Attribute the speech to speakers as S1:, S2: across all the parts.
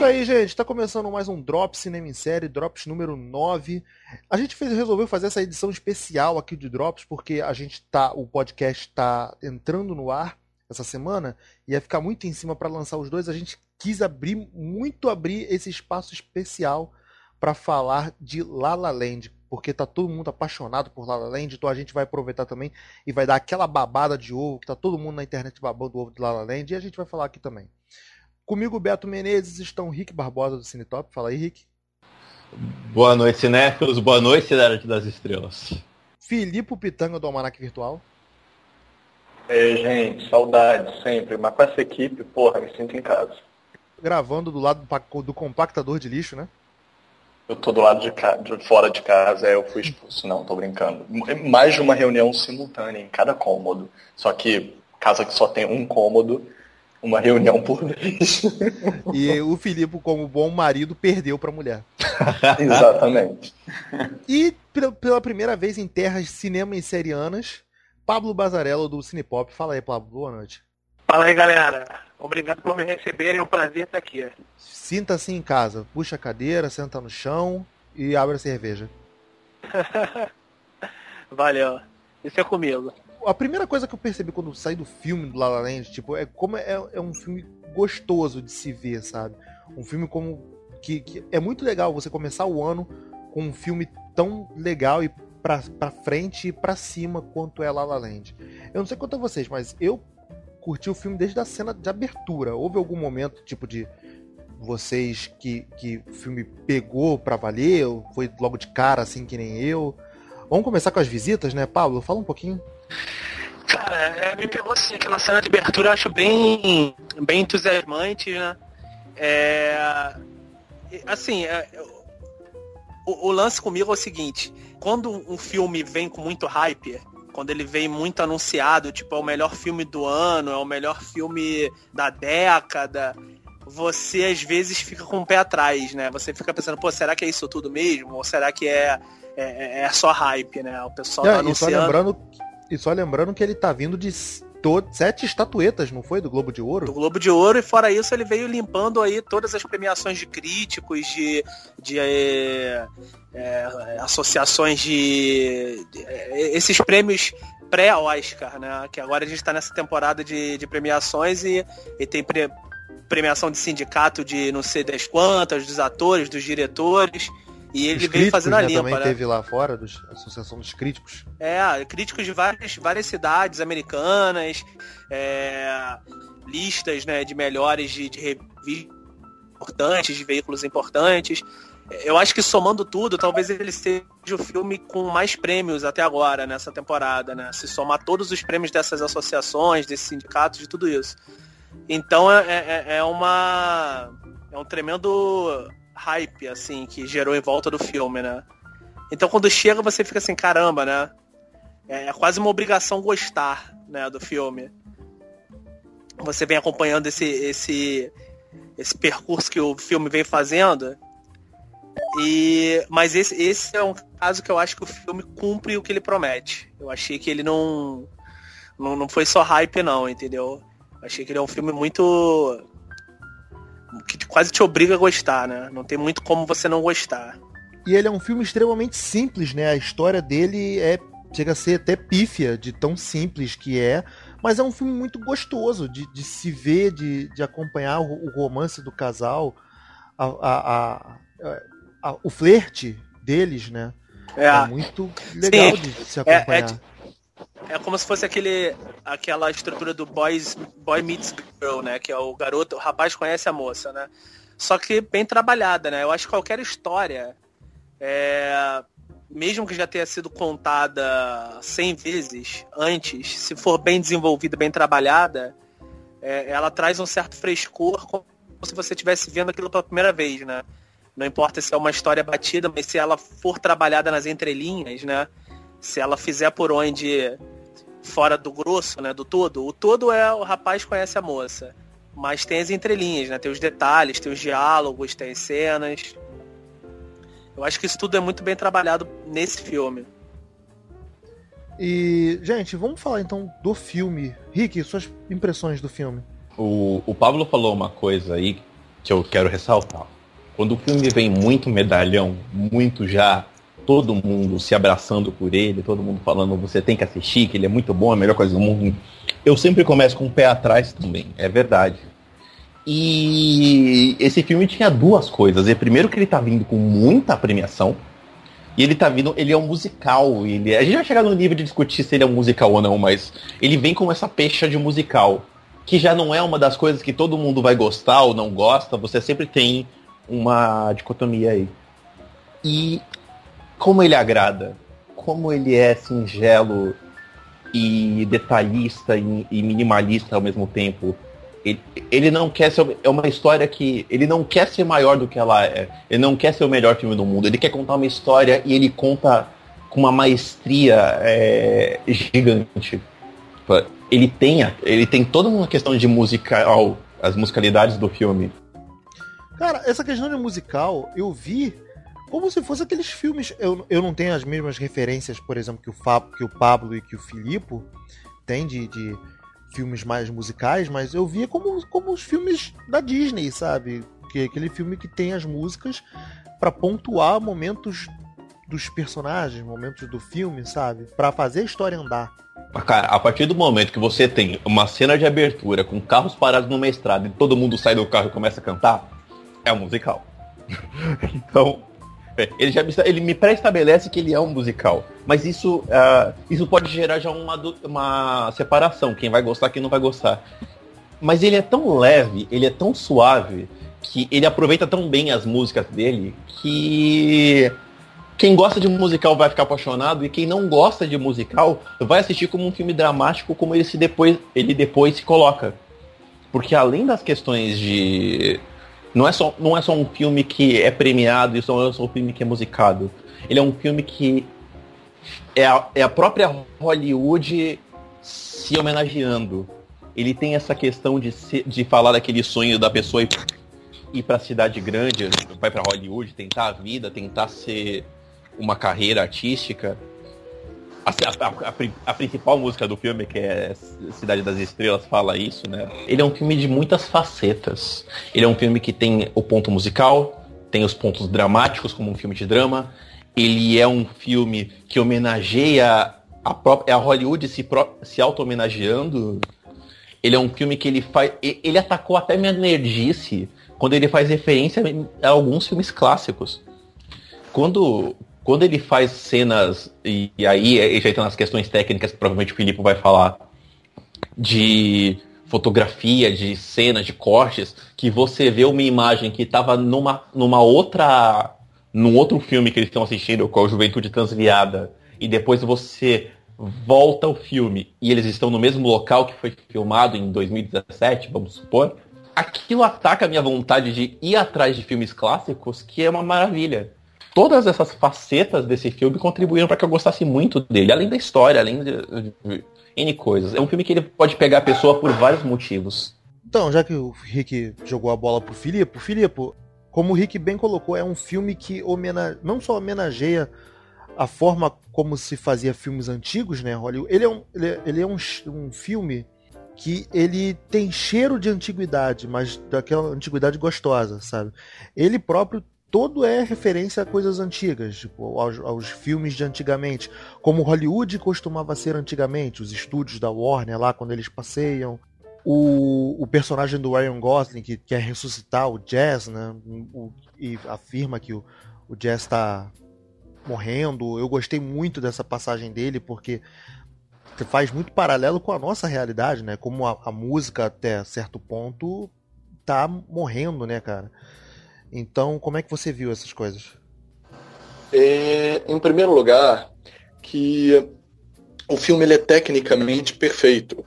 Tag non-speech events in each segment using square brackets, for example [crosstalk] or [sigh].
S1: isso aí, gente. Tá começando mais um Drops Cinema em Série, Drops número 9. A gente fez, resolveu fazer essa edição especial aqui de Drops, porque a gente tá. O podcast tá entrando no ar essa semana e ia ficar muito em cima para lançar os dois. A gente quis abrir, muito abrir esse espaço especial para falar de La La Land, porque tá todo mundo apaixonado por La La Land, então a gente vai aproveitar também e vai dar aquela babada de ovo, que tá todo mundo na internet babando o ovo de La La Land, e a gente vai falar aqui também. Comigo, Beto Menezes, estão Rick Barbosa do Cinetop. Fala aí, Rick.
S2: Boa noite, cinéfilos. Boa noite, Cidade das Estrelas.
S1: Filipe Pitanga do Almanac Virtual.
S3: Ei, gente, saudade sempre. Mas com essa equipe, porra, me sinto em casa.
S1: Gravando do lado do, do compactador de lixo, né?
S3: Eu tô do lado de, ca... de fora de casa, eu fui expulso. Não, tô brincando. Mais de uma reunião simultânea em cada cômodo. Só que casa que só tem um cômodo, uma reunião por vez. [laughs]
S1: E o Filipe, como bom marido, perdeu pra mulher. [laughs]
S3: Exatamente.
S1: E pela primeira vez em terras cinema e serianas, Pablo Bazarello do Cinepop. Fala aí, Pablo. Boa noite.
S4: Fala aí, galera. Obrigado por me receberem. É um prazer estar aqui.
S1: Sinta-se em casa. Puxa a cadeira, senta no chão e abre a cerveja. [laughs]
S4: Valeu. Isso é comigo.
S1: A primeira coisa que eu percebi quando saí do filme do La La Land, tipo, é como é, é um filme gostoso de se ver, sabe? Um filme como que, que é muito legal você começar o ano com um filme tão legal e pra, pra frente e pra cima quanto é La La Land. Eu não sei quanto a vocês, mas eu curti o filme desde a cena de abertura. Houve algum momento, tipo, de vocês que, que o filme pegou pra valer? Ou foi logo de cara, assim, que nem eu? Vamos começar com as visitas, né, Pablo? Fala um pouquinho.
S4: Cara, é, me pegou assim, aquela cena de abertura eu acho bem, bem entusiasmante, né? É, assim, é, o, o, lance comigo é o seguinte, quando um filme vem com muito hype, quando ele vem muito anunciado, tipo, é o melhor filme do ano, é o melhor filme da década, você às vezes fica com o pé atrás, né? Você fica pensando, pô, será que é isso tudo mesmo? Ou será que é, é, é só hype, né? O pessoal tá anunciando...
S1: Só, lembrando, e só lembrando que ele tá vindo de sete estatuetas, não foi? Do Globo de Ouro?
S4: Do Globo de Ouro, e fora isso, ele veio limpando aí todas as premiações de críticos, de, de é, é, associações de, de. Esses prêmios pré-Oscar, né? Que agora a gente está nessa temporada de, de premiações e, e tem pre, premiação de sindicato de não sei das quantas, dos atores, dos diretores. E ele veio fazendo a né, limpa,
S1: também
S4: né?
S1: teve lá fora, dos, Associação dos Críticos.
S4: É, críticos de várias, várias cidades americanas, é, listas né, de melhores de, de revistas importantes, de veículos importantes. Eu acho que somando tudo, talvez ele seja o filme com mais prêmios até agora, nessa temporada, né? Se somar todos os prêmios dessas associações, desses sindicatos, de tudo isso. Então é, é, é uma. É um tremendo hype, assim, que gerou em volta do filme, né? Então quando chega você fica assim, caramba, né? É, é quase uma obrigação gostar, né, do filme. Você vem acompanhando esse, esse, esse percurso que o filme vem fazendo. E, mas esse, esse é um caso que eu acho que o filme cumpre o que ele promete. Eu achei que ele não, não, não foi só hype não, entendeu? Achei que ele é um filme muito que quase te obriga a gostar, né? Não tem muito como você não gostar.
S1: E ele é um filme extremamente simples, né? A história dele é chega a ser até pífia de tão simples que é, mas é um filme muito gostoso de, de se ver, de, de acompanhar o, o romance do casal, a, a, a, o flerte deles, né? É, é muito legal Sim, de se acompanhar.
S4: É, é, é como se fosse aquele, aquela estrutura do boys, boy meets girl, né? Que é o garoto, o rapaz conhece a moça, né? Só que bem trabalhada, né? Eu acho que qualquer história, é, mesmo que já tenha sido contada 100 vezes antes, se for bem desenvolvida, bem trabalhada, é, ela traz um certo frescor, como se você estivesse vendo aquilo pela primeira vez, né? Não importa se é uma história batida, mas se ela for trabalhada nas entrelinhas, né? Se ela fizer por onde fora do grosso, né, do todo, o todo é o rapaz conhece a moça, mas tem as entrelinhas, né, tem os detalhes, tem os diálogos, tem as cenas. Eu acho que isso tudo é muito bem trabalhado nesse filme.
S1: E, gente, vamos falar então do filme. Rick, suas impressões do filme.
S2: O, o Pablo falou uma coisa aí que eu quero ressaltar. Quando o filme vem muito medalhão, muito já todo mundo se abraçando por ele, todo mundo falando você tem que assistir, que ele é muito bom, é a melhor coisa do mundo. Eu sempre começo com o pé atrás também, é verdade. E esse filme tinha duas coisas. E primeiro que ele tá vindo com muita premiação. E ele tá vindo, ele é um musical. Ele, a gente vai chegar no nível de discutir se ele é um musical ou não, mas ele vem com essa pecha de musical. Que já não é uma das coisas que todo mundo vai gostar ou não gosta. Você sempre tem uma dicotomia aí. E como ele agrada, como ele é singelo e detalhista e, e minimalista ao mesmo tempo. Ele, ele, não quer ser. É uma história que. Ele não quer ser maior do que ela é. Ele não quer ser o melhor filme do mundo. Ele quer contar uma história e ele conta com uma maestria é, gigante. Ele tem, ele tem toda uma questão de musical, as musicalidades do filme.
S1: Cara, essa questão de musical, eu vi como se fosse aqueles filmes. Eu, eu não tenho as mesmas referências, por exemplo, que o, Fab, que o Pablo e que o Filipe têm de, de filmes mais musicais, mas eu via como, como os filmes da Disney, sabe? Que é aquele filme que tem as músicas para pontuar momentos dos personagens, momentos do filme, sabe? Para fazer a história andar.
S2: Cara, a partir do momento que você tem uma cena de abertura com carros parados numa estrada e todo mundo sai do carro e começa a cantar, é um musical. [laughs] então, [laughs] ele já ele me pré-estabelece que ele é um musical. Mas isso, uh, isso pode gerar já uma, uma separação, quem vai gostar, quem não vai gostar. Mas ele é tão leve, ele é tão suave, que ele aproveita tão bem as músicas dele, que quem gosta de musical vai ficar apaixonado e quem não gosta de musical vai assistir como um filme dramático, como ele se depois ele depois se coloca. Porque além das questões de não é só, não é só um filme que é premiado e não é só um filme que é musicado. Ele é um filme que é a, é a própria Hollywood se homenageando. Ele tem essa questão de, se, de falar daquele sonho da pessoa ir, ir para a cidade grande, vai para Hollywood, tentar a vida, tentar ser uma carreira artística. A, a, a, principal música do filme, que é Cidade das Estrelas, fala isso, né? Ele é um filme de muitas facetas. Ele é um filme que tem o ponto musical, tem os pontos dramáticos, como um filme de drama. Ele é um filme que homenageia a própria a Hollywood se, se auto-homenageando. Ele é um filme que ele faz. Ele atacou até minha nerdice quando ele faz referência a alguns filmes clássicos. Quando, quando ele faz cenas, e, e aí já entra nas questões técnicas que provavelmente o Filipe vai falar, de fotografia, de cenas, de cortes, que você vê uma imagem que estava numa, numa outra. num outro filme que eles estão assistindo, com a Juventude Transviada, e depois você volta ao filme e eles estão no mesmo local que foi filmado em 2017, vamos supor, aquilo ataca a minha vontade de ir atrás de filmes clássicos, que é uma maravilha todas essas facetas desse filme contribuíram para que eu gostasse muito dele, além da história, além de, de, N coisas. É um filme que ele pode pegar a pessoa por vários motivos.
S1: Então, já que o Rick jogou a bola pro Filipe, Filipe, como o Rick bem colocou, é um filme que homena... não só homenageia a forma como se fazia filmes antigos, né, Hollywood. Ele é um, ele é, ele é um, um filme que ele tem cheiro de antiguidade, mas daquela antiguidade gostosa, sabe? Ele próprio todo é referência a coisas antigas, tipo, aos, aos, filmes de antigamente, como Hollywood costumava ser antigamente, os estúdios da Warner lá quando eles passeiam. O, o personagem do Ryan Gosling que quer ressuscitar o Jazz, né? O, e afirma que o, o Jazz está morrendo. Eu gostei muito dessa passagem dele porque faz muito paralelo com a nossa realidade, né? Como a, a música até certo ponto tá morrendo, né, cara? Então, como é que você viu essas coisas?
S3: É, em primeiro lugar, que o filme ele é tecnicamente perfeito.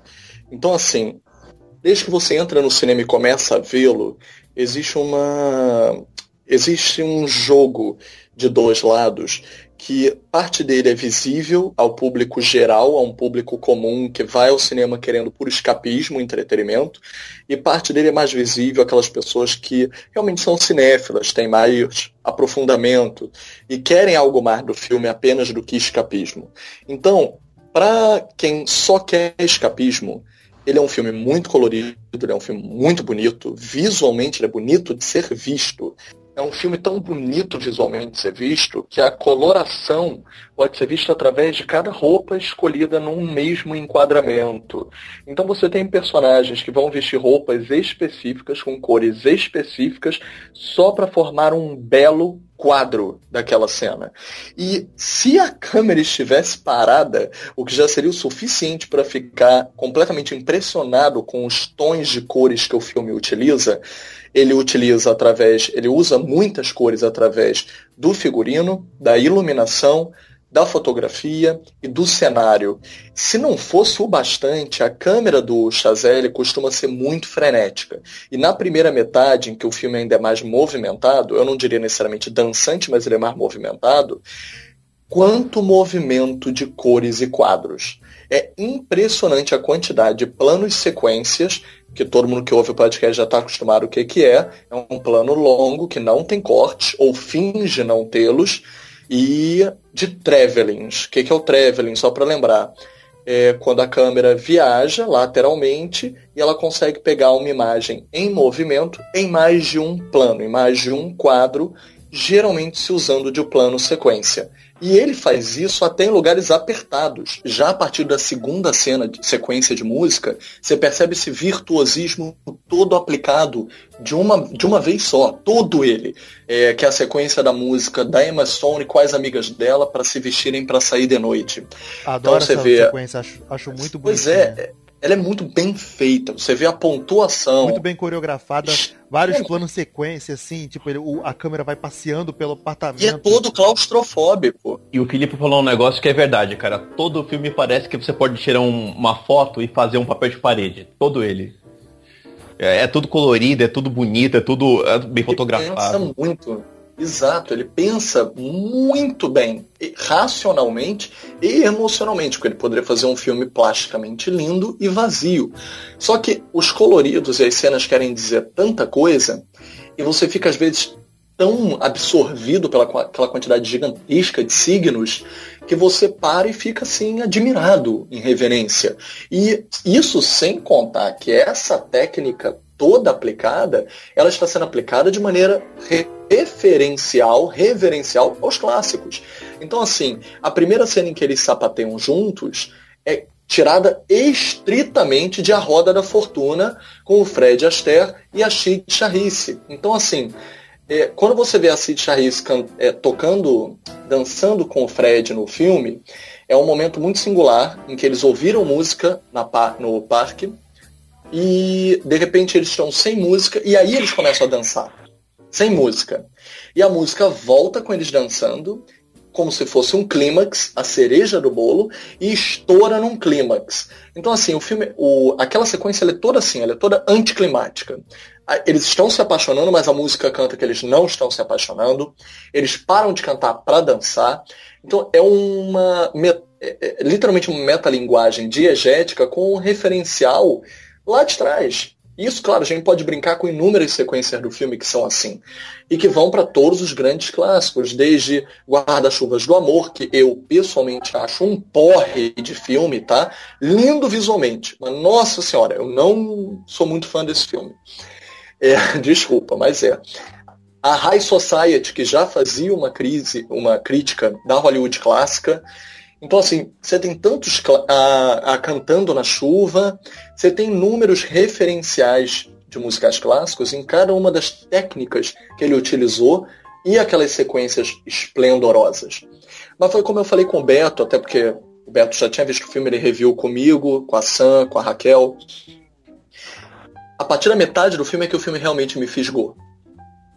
S3: Então, assim, desde que você entra no cinema e começa a vê-lo, existe uma existe um jogo de dois lados que parte dele é visível ao público geral, a um público comum que vai ao cinema querendo por escapismo, entretenimento, e parte dele é mais visível àquelas pessoas que realmente são cinéfilas, têm mais aprofundamento e querem algo mais do filme apenas do que escapismo. Então, para quem só quer escapismo, ele é um filme muito colorido, ele é um filme muito bonito, visualmente ele é bonito de ser visto. É um filme tão bonito visualmente de ser visto que a coloração pode ser vista através de cada roupa escolhida num mesmo enquadramento. Então você tem personagens que vão vestir roupas específicas, com cores específicas, só para formar um belo quadro daquela cena. E se a câmera estivesse parada, o que já seria o suficiente para ficar completamente impressionado com os tons de cores que o filme utiliza, ele utiliza através, ele usa muitas cores através do figurino, da iluminação, da fotografia e do cenário. Se não fosse o bastante, a câmera do Chazelle costuma ser muito frenética. E na primeira metade, em que o filme ainda é mais movimentado, eu não diria necessariamente dançante, mas ele é mais movimentado, quanto movimento de cores e quadros. É impressionante a quantidade de planos e sequências, que todo mundo que ouve o podcast já está acostumado o que, que é. É um plano longo que não tem cortes, ou finge não tê-los, e de travelings. O que, que é o traveling? Só para lembrar. É quando a câmera viaja lateralmente e ela consegue pegar uma imagem em movimento em mais de um plano, em mais de um quadro, geralmente se usando de plano sequência. E ele faz isso até em lugares apertados. Já a partir da segunda cena de sequência de música, você percebe esse virtuosismo todo aplicado de uma, de uma vez só, todo ele. É, que é a sequência da música da Emma Stone com as amigas dela para se vestirem para sair de noite.
S1: Adoro então, você essa vê... sequência, acho, acho muito bonito.
S3: Pois é, ela é muito bem feita. Você vê a pontuação.
S1: Muito bem coreografada. Vários é. planos sequência, assim, tipo, ele, o, a câmera vai passeando pelo apartamento.
S3: E é todo claustrofóbico.
S2: E o Felipe falou um negócio que é verdade, cara. Todo filme parece que você pode tirar um, uma foto e fazer um papel de parede. Todo ele. É, é tudo colorido, é tudo bonito, é tudo é bem fotografado.
S3: Pensa muito. Exato, ele pensa muito bem, racionalmente e emocionalmente, porque ele poderia fazer um filme plasticamente lindo e vazio. Só que os coloridos e as cenas querem dizer tanta coisa e você fica às vezes tão absorvido pela aquela quantidade gigantesca de signos que você para e fica assim admirado em reverência. E isso sem contar que essa técnica toda aplicada, ela está sendo aplicada de maneira referencial, reverencial aos clássicos. Então, assim, a primeira cena em que eles sapateiam juntos é tirada estritamente de A Roda da Fortuna com o Fred Astaire e a Cid Charisse. Então, assim, é, quando você vê a Cid Charisse é, tocando, dançando com o Fred no filme, é um momento muito singular em que eles ouviram música na, no parque e de repente eles estão sem música e aí eles começam a dançar. Sem música. E a música volta com eles dançando, como se fosse um clímax, a cereja do bolo, e estoura num clímax. Então, assim, o filme, o, aquela sequência é toda assim, ela é toda anticlimática. Eles estão se apaixonando, mas a música canta que eles não estão se apaixonando. Eles param de cantar para dançar. Então é uma é, é, literalmente uma metalinguagem diegética com um referencial lá de trás. Isso, claro, a gente pode brincar com inúmeras sequências do filme que são assim. E que vão para todos os grandes clássicos, desde Guarda-Chuvas do Amor, que eu pessoalmente acho um porre de filme, tá? Lindo visualmente. Mas, nossa senhora, eu não sou muito fã desse filme. É, [laughs] desculpa, mas é. A High Society, que já fazia uma crise, uma crítica da Hollywood clássica, então, assim, você tem tantos a, a cantando na chuva, você tem números referenciais de musicais clássicos em cada uma das técnicas que ele utilizou e aquelas sequências esplendorosas. Mas foi como eu falei com o Beto, até porque o Beto já tinha visto o filme, ele reviu comigo, com a Sam, com a Raquel. A partir da metade do filme é que o filme realmente me fisgou.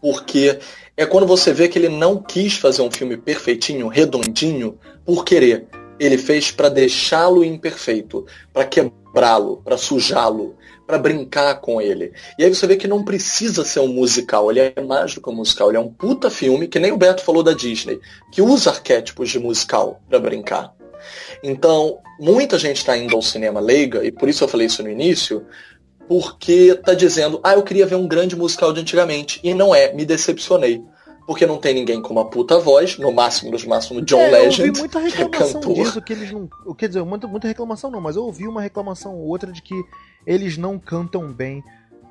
S3: Porque é quando você vê que ele não quis fazer um filme perfeitinho, redondinho, por querer. Ele fez para deixá-lo imperfeito, para quebrá-lo, para sujá-lo, para brincar com ele. E aí você vê que não precisa ser um musical, ele é mais do que um musical, ele é um puta filme, que nem o Beto falou da Disney, que usa arquétipos de musical para brincar. Então, muita gente está indo ao cinema leiga, e por isso eu falei isso no início, porque tá dizendo, ah, eu queria ver um grande musical de antigamente. E não é, me decepcionei. Porque não tem ninguém com uma puta voz, no máximo dos máximos John
S1: é,
S3: Legend.
S1: Eu ouvi muita
S3: que é
S1: reclamação disso, que eles não. Quer dizer, muita, muita reclamação não, mas eu ouvi uma reclamação ou outra de que eles não cantam bem.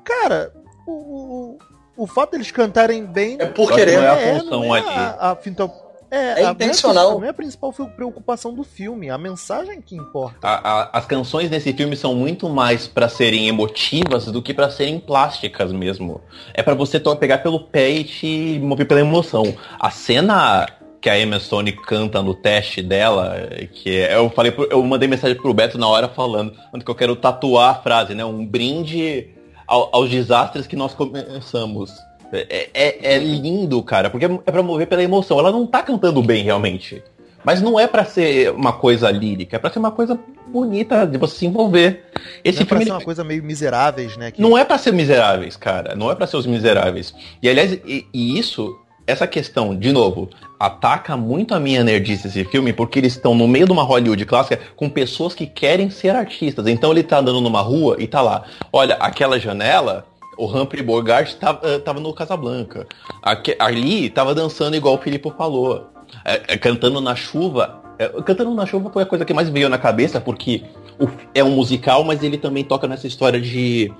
S1: Cara, o, o, o fato deles cantarem bem.
S3: É por querer.
S2: não é a
S1: é,
S2: função
S1: é
S2: ali.
S1: a, a, finta- é,
S3: É intencional.
S1: Não é a principal preocupação do filme, a mensagem que importa.
S2: A- a- as canções nesse filme são muito mais pra serem emotivas do que pra serem plásticas mesmo. É pra você pegar pelo pé e te mover pela emoção. A cena que a Emma Stone canta no teste dela, que é- eu falei, pro- eu mandei mensagem pro Beto na hora falando, falando que eu quero tatuar a frase, né? Um brinde ao- aos desastres que nós começamos. É, é- é lindo, cara, porque é pra mover pela emoção. Ela não tá cantando bem realmente. Mas não é pra ser uma coisa lírica, é pra ser uma coisa bonita de você se envolver. Esse
S1: não é pra
S2: filme
S1: ser
S2: ele-
S1: uma coisa meio miseráveis, né? que-
S2: não é pra ser miseráveis, cara. Não é pra ser os miseráveis. E aliás, e, e isso, essa questão, de novo, ataca muito a minha nerdice esse filme, porque eles estão no meio de uma Hollywood clássica com pessoas que querem ser artistas. Então ele tá andando numa rua e tá lá. Olha, aquela janela. O Humphrey Bogart tava, eh, tava no Casablanca. Aque- ali tava dançando igual o Filipe falou. É, é, cantando na chuva. É, cantando na chuva foi a coisa que mais veio na cabeça, porque o- é um musical, mas ele também toca nessa história de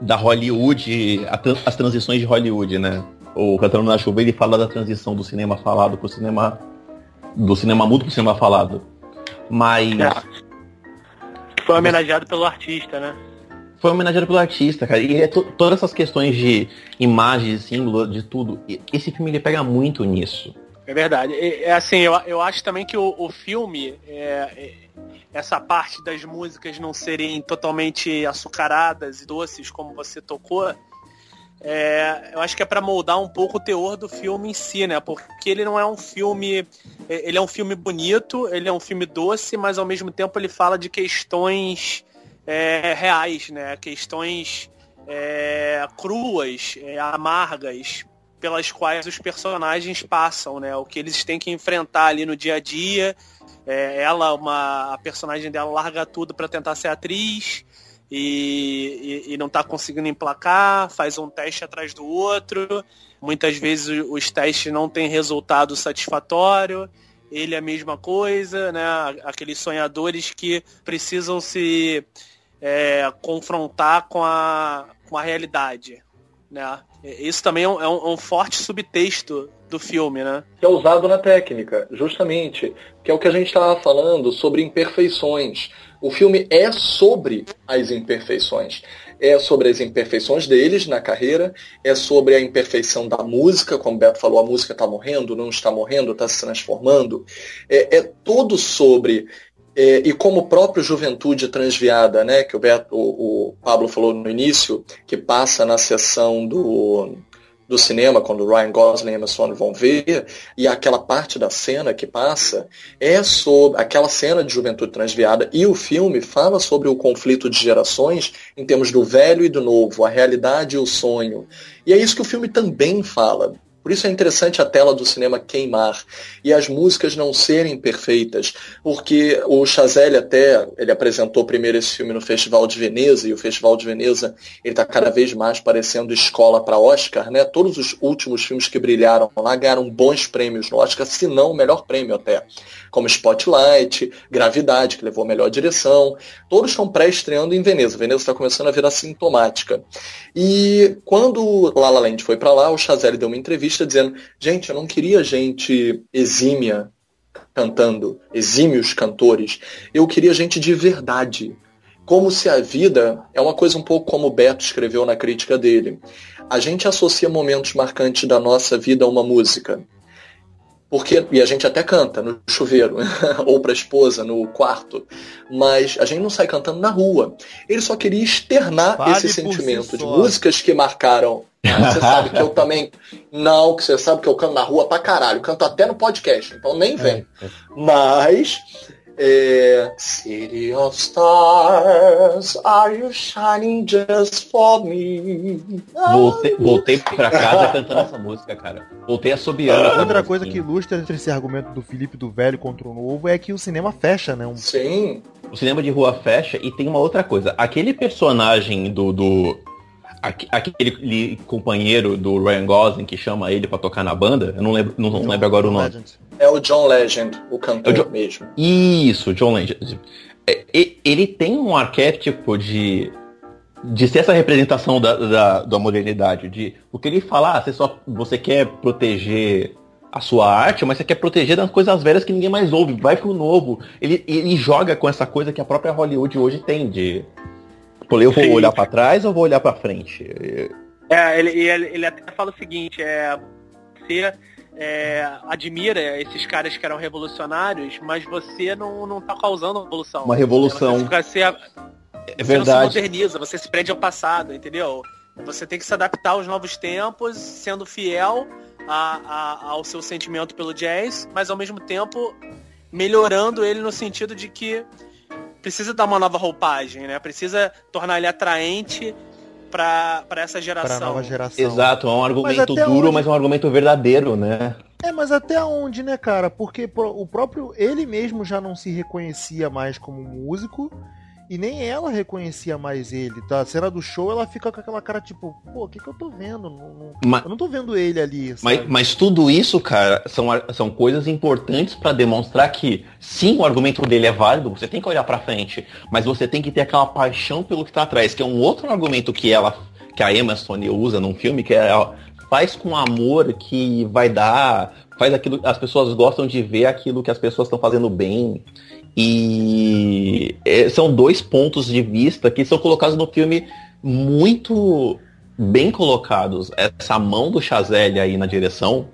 S2: da Hollywood, a as transições de Hollywood, né? O Cantando na Chuva, ele fala da transição do cinema falado pro cinema do cinema mudo pro cinema falado. Mas
S4: Foi homenageado pelo artista, né?
S2: Foi homenageado pelo artista, cara. E é to- todas essas questões de imagem, símbolo, de tudo. Esse filme ele pega muito nisso.
S4: É verdade. É, é assim, eu, eu acho também que o, o filme, é, é, essa parte das músicas não serem totalmente açucaradas e doces, como você tocou, é, eu acho que é para moldar um pouco o teor do filme em si, né? Porque ele não é um filme. é, Ele é um filme bonito, ele é um filme doce, mas ao mesmo tempo ele fala de questões é, reais, né? Questões é, cruas, é, amargas, pelas quais os personagens passam, né? O que eles têm que enfrentar ali no dia a dia. É, ela, uma, a personagem dela larga tudo para tentar ser atriz e, e, e não tá conseguindo emplacar, faz um teste atrás do outro. Muitas vezes os testes não têm resultado satisfatório. Ele é a mesma coisa, né? Aqueles sonhadores que precisam se é, confrontar com a, com a realidade, né? Isso também é um, é um- é forte subtexto do filme, né?
S3: que é usado na técnica, justamente, que é o que a gente estava falando sobre imperfeições. O filme é sobre as imperfeições. É sobre as imperfeições deles na carreira, é sobre a imperfeição da música, como o Beto falou, a música está morrendo, não está morrendo, está se transformando. É, é todo sobre é, e como o próprio Juventude Transviada, né, que o, Beto, o, o Pablo falou no início, que passa na sessão do, do cinema, quando Ryan Gosling e Emma Stone vão ver, e aquela parte da cena que passa é sobre aquela cena de Juventude Transviada e o filme fala sobre o conflito de gerações em termos do velho e do novo, a realidade e o sonho. E é isso que o filme também fala. Por isso é interessante a tela do cinema queimar e as músicas não serem perfeitas, porque o Chazelle até ele apresentou primeiro esse filme no Festival de Veneza e o Festival de Veneza ele está cada vez mais parecendo escola para Oscar, né? Todos os últimos filmes que brilharam lá ganharam bons prêmios no Oscar, se não o melhor prêmio até, como Spotlight, Gravidade que levou a melhor direção, todos estão pré-estreando em Veneza. Veneza está começando a virar sintomática. E quando La La Land foi para lá, o Chazelle deu uma entrevista dizendo: gente, eu não queria gente exímia cantando, exímios cantores. Eu queria gente de verdade. Como se a vida é uma coisa um pouco como o Beto escreveu na crítica dele. A gente associa momentos marcantes da nossa vida a uma música. Porque, e a gente até canta no chuveiro, [laughs] ou para a esposa no quarto, mas a gente não sai cantando na rua. Ele só queria externar
S1: Fale
S3: esse
S1: por si
S3: sentimento de músicas que marcaram. Você [laughs] sabe que eu também. Não, que você sabe que eu canto na rua pra caralho. Canto até no podcast, então nem vem. Mas. É, City of Stars, are you shining just for me?
S2: Voltei, voltei pra casa [laughs] cantando essa música, cara. Voltei assobiando. essa
S1: Outra
S2: música.
S1: coisa que ilustra entre esse argumento do Felipe do velho contra o novo é que o cinema fecha, né? Um-
S3: Sim,
S2: O cinema de rua fecha e tem uma outra coisa. Aquele personagem do. do aquele companheiro do Ryan Gosling que chama ele para tocar na banda, eu não lembro, não, lembro agora o nome. Legend.
S3: É o John Legend, o cantor é o John... mesmo.
S2: Isso, John Legend. É, ele tem um arquétipo de de ser essa representação da, da, da modernidade, de o que ele fala, ah, você só você quer proteger a sua arte, mas você quer proteger das coisas velhas que ninguém mais ouve, vai pro novo. Ele, ele joga com essa coisa que a própria Hollywood hoje tem de eu vou olhar para trás ou vou olhar para frente?
S4: É, ele, ele, ele até fala o seguinte, é, você é, admira esses caras que eram revolucionários, mas você não, não tá causando uma revolução.
S2: Uma revolução.
S4: Você, é
S2: você verdade.
S4: não se moderniza, você se prende ao passado, entendeu? Você tem que se adaptar aos novos tempos, sendo fiel a, a, ao seu sentimento pelo jazz, mas ao mesmo tempo melhorando ele no sentido de que precisa dar uma nova roupagem, né? Precisa tornar ele atraente para essa geração. Pra
S1: nova geração.
S2: Exato, é um argumento duro, onde... mas é um argumento verdadeiro, né?
S1: É, mas até onde, né, cara? Porque o próprio ele mesmo já não se reconhecia mais como músico e nem ela reconhecia mais ele, tá? A cena do show, ela fica com aquela cara tipo, pô, o que, que eu tô vendo? Não, não, mas, eu não tô vendo ele ali.
S2: Mas, mas, tudo isso, cara, são, são coisas importantes para demonstrar que, sim, o argumento dele é válido, você tem que olhar pra frente, mas você tem que ter aquela paixão pelo que tá atrás, que é um outro argumento que ela, que a Emma Stone usa num filme, que é faz com amor que vai dar, faz aquilo, as pessoas gostam de ver aquilo que as pessoas estão fazendo bem. E é, são dois pontos de vista que são colocados no filme muito bem colocados. Essa mão do Chazelle aí na direção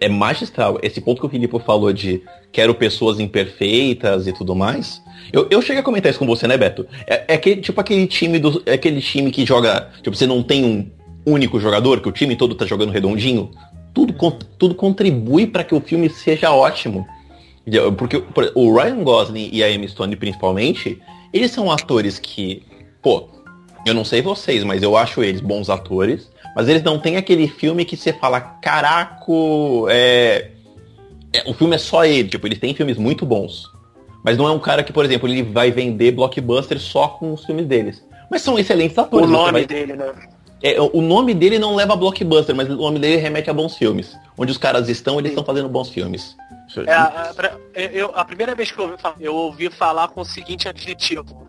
S2: é magistral. Esse ponto que o Filipe falou de quero pessoas imperfeitas e tudo mais. Eu, eu cheguei a comentar isso com você, né, Beto? É, é tipo aquele time do. É aquele time que joga. Tipo, você não tem um único jogador, que o time todo tá jogando redondinho. Tudo, tudo contribui para que o filme seja ótimo. Porque o Ryan Gosling e a Emma Stone, principalmente, eles são atores que, pô, eu não sei vocês, mas eu acho eles bons atores, mas eles não têm aquele filme que você fala, caraco, é... é... o filme é só ele, tipo, eles têm filmes muito bons. Mas não é um cara que, por exemplo, ele vai vender blockbuster só com os filmes deles. Mas são excelentes atores.
S4: O nome vai... dele, né?
S2: É, o nome dele não leva a blockbuster, mas o nome dele remete a bons filmes. Onde os caras estão, eles estão fazendo bons filmes.
S4: É, a, eu, a primeira vez que eu ouvi, falar, eu ouvi falar com o seguinte adjetivo.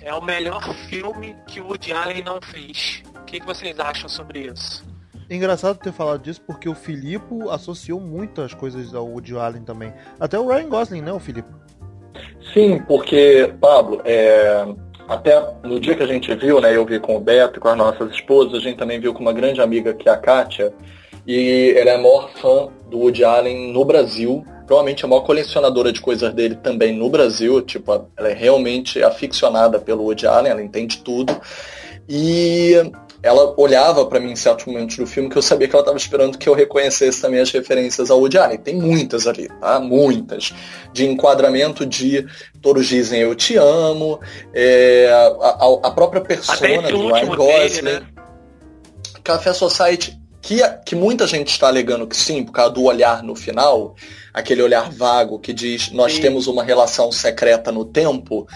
S4: É o melhor filme que o Woody Allen não fez. O que, que vocês acham sobre isso?
S1: É engraçado ter falado disso porque o Filipe associou muitas coisas ao Woody Allen também. Até o Ryan Gosling, né, o Filipe?
S3: Sim, porque, Pablo, é, até no dia que a gente viu, né, eu vi com o Beto e com as nossas esposas, a gente também viu com uma grande amiga que é a Kátia, e ela é a maior fã do Woody Allen no Brasil, provavelmente a maior colecionadora de coisas dele também no Brasil, tipo, ela é realmente aficionada pelo Woody Allen, ela entende tudo. E ela olhava para mim em certos momentos do filme que eu sabia que ela estava esperando que eu reconhecesse também as referências ao Woody Allen. Tem muitas ali, tá? Muitas. De enquadramento de Todos Dizem Eu Te Amo, é, a, a, própria persona do Ryan Gosling. Né? Café Society, que, que muita gente está alegando que sim, por causa do olhar no final, aquele olhar vago que diz nós Sim. temos uma relação secreta no tempo.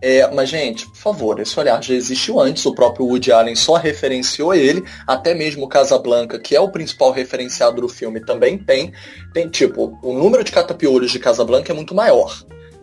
S3: É, mas, gente, por favor, esse olhar já existiu antes, o próprio Woody Allen só referenciou ele, até mesmo Casablanca, que é o principal referenciado do filme, também tem. Tem, tipo, o número de catapiolhos de Casablanca é muito maior.